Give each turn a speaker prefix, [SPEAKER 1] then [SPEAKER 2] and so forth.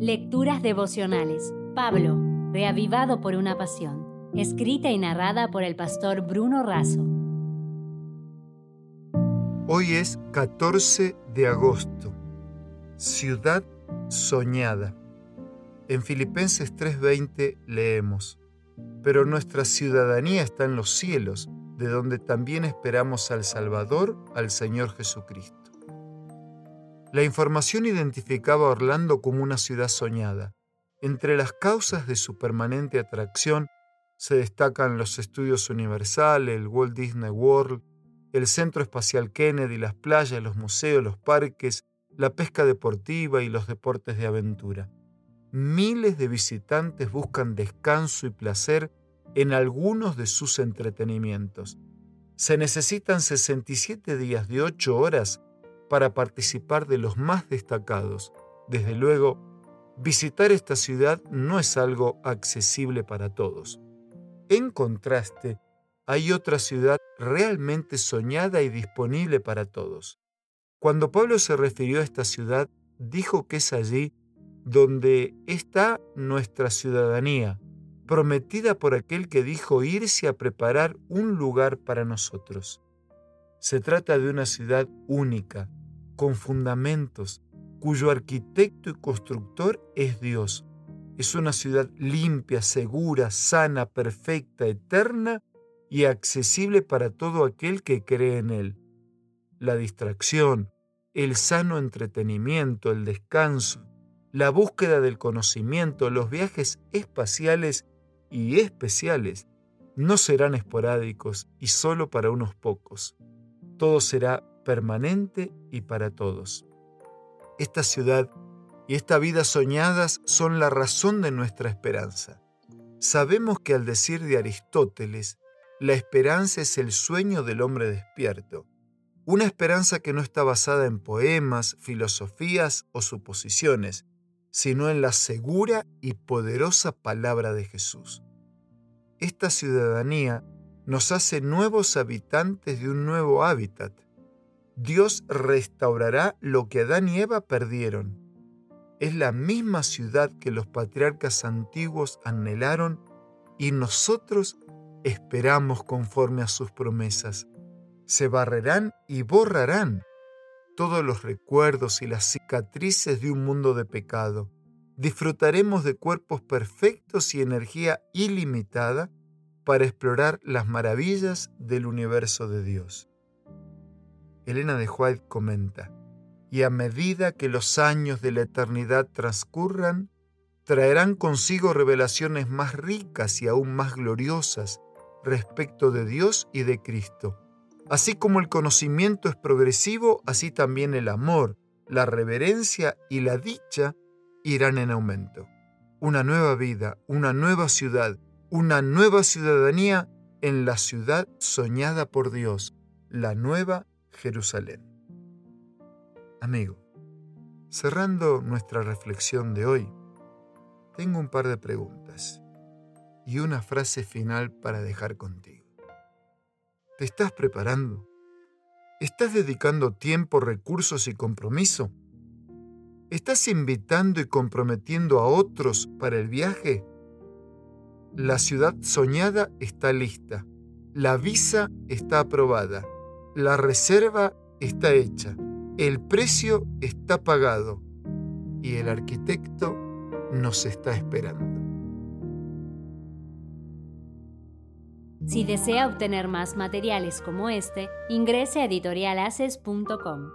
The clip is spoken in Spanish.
[SPEAKER 1] Lecturas devocionales. Pablo, reavivado por una pasión. Escrita y narrada por el pastor Bruno Razo.
[SPEAKER 2] Hoy es 14 de agosto. Ciudad soñada. En Filipenses 3:20 leemos, Pero nuestra ciudadanía está en los cielos, de donde también esperamos al Salvador, al Señor Jesucristo. La información identificaba a Orlando como una ciudad soñada. Entre las causas de su permanente atracción se destacan los estudios Universal, el Walt Disney World, el Centro Espacial Kennedy, las playas, los museos, los parques, la pesca deportiva y los deportes de aventura. Miles de visitantes buscan descanso y placer en algunos de sus entretenimientos. Se necesitan 67 días de 8 horas para participar de los más destacados. Desde luego, visitar esta ciudad no es algo accesible para todos. En contraste, hay otra ciudad realmente soñada y disponible para todos. Cuando Pablo se refirió a esta ciudad, dijo que es allí donde está nuestra ciudadanía, prometida por aquel que dijo irse a preparar un lugar para nosotros. Se trata de una ciudad única, con fundamentos, cuyo arquitecto y constructor es Dios. Es una ciudad limpia, segura, sana, perfecta, eterna y accesible para todo aquel que cree en Él. La distracción, el sano entretenimiento, el descanso, la búsqueda del conocimiento, los viajes espaciales y especiales no serán esporádicos y solo para unos pocos. Todo será permanente y para todos. Esta ciudad y esta vida soñadas son la razón de nuestra esperanza. Sabemos que al decir de Aristóteles, la esperanza es el sueño del hombre despierto, una esperanza que no está basada en poemas, filosofías o suposiciones, sino en la segura y poderosa palabra de Jesús. Esta ciudadanía nos hace nuevos habitantes de un nuevo hábitat, Dios restaurará lo que Adán y Eva perdieron. Es la misma ciudad que los patriarcas antiguos anhelaron y nosotros esperamos conforme a sus promesas. Se barrerán y borrarán todos los recuerdos y las cicatrices de un mundo de pecado. Disfrutaremos de cuerpos perfectos y energía ilimitada para explorar las maravillas del universo de Dios. Elena de White comenta, y a medida que los años de la eternidad transcurran, traerán consigo revelaciones más ricas y aún más gloriosas respecto de Dios y de Cristo. Así como el conocimiento es progresivo, así también el amor, la reverencia y la dicha irán en aumento. Una nueva vida, una nueva ciudad, una nueva ciudadanía en la ciudad soñada por Dios, la nueva Jerusalén. Amigo, cerrando nuestra reflexión de hoy, tengo un par de preguntas y una frase final para dejar contigo. ¿Te estás preparando? ¿Estás dedicando tiempo, recursos y compromiso? ¿Estás invitando y comprometiendo a otros para el viaje? La ciudad soñada está lista. La visa está aprobada la reserva está hecha, el precio está pagado y el arquitecto nos está esperando.
[SPEAKER 1] Si desea obtener más materiales como este, ingrese a editorialaces.com.